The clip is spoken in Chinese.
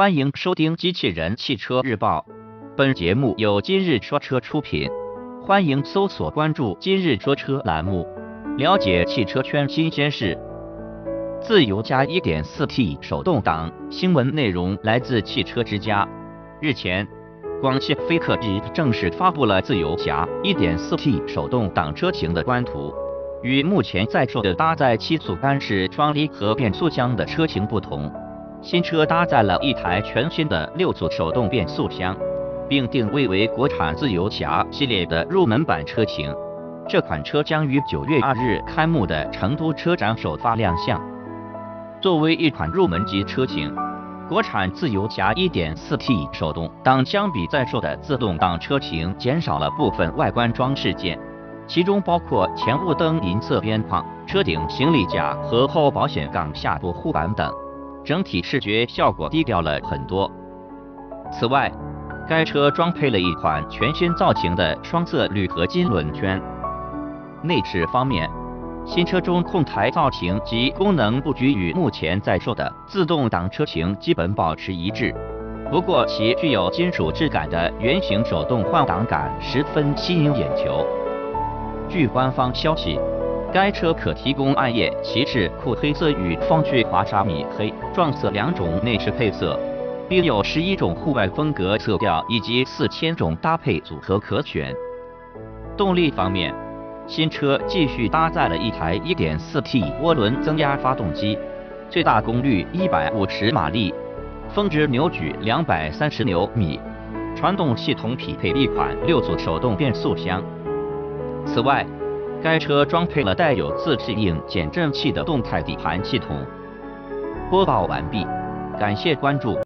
欢迎收听《机器人汽车日报》，本节目由今日说车出品。欢迎搜索关注“今日说车”栏目，了解汽车圈新鲜事。自由加 1.4T 手动挡新闻内容来自汽车之家。日前，广汽菲克 E 正式发布了自由侠 1.4T 手动挡车型的官图。与目前在售的搭载七速干式双离合变速箱的车型不同。新车搭载了一台全新的六速手动变速箱，并定位为国产自由侠系列的入门版车型。这款车将于九月二日开幕的成都车展首发亮相。作为一款入门级车型，国产自由侠 1.4T 手动挡相比在售的自动挡车型减少了部分外观装饰件，其中包括前雾灯银色边框、车顶行李架和后保险杠下部护板等。整体视觉效果低调了很多。此外，该车装配了一款全新造型的双色铝合金轮圈。内饰方面，新车中控台造型及功能布局与目前在售的自动挡车型基本保持一致，不过其具有金属质感的圆形手动换挡杆十分吸引眼球。据官方消息。该车可提供暗夜骑士酷黑色与风趣华沙米黑撞色两种内饰配色，并有十一种户外风格色调以及四千种搭配组合可选。动力方面，新车继续搭载了一台 1.4T 涡轮增压发动机，最大功率150马力，峰值扭矩230牛米，传动系统匹配一款六速手动变速箱。此外，该车装配了带有自适应减震器的动态底盘系统。播报完毕，感谢关注。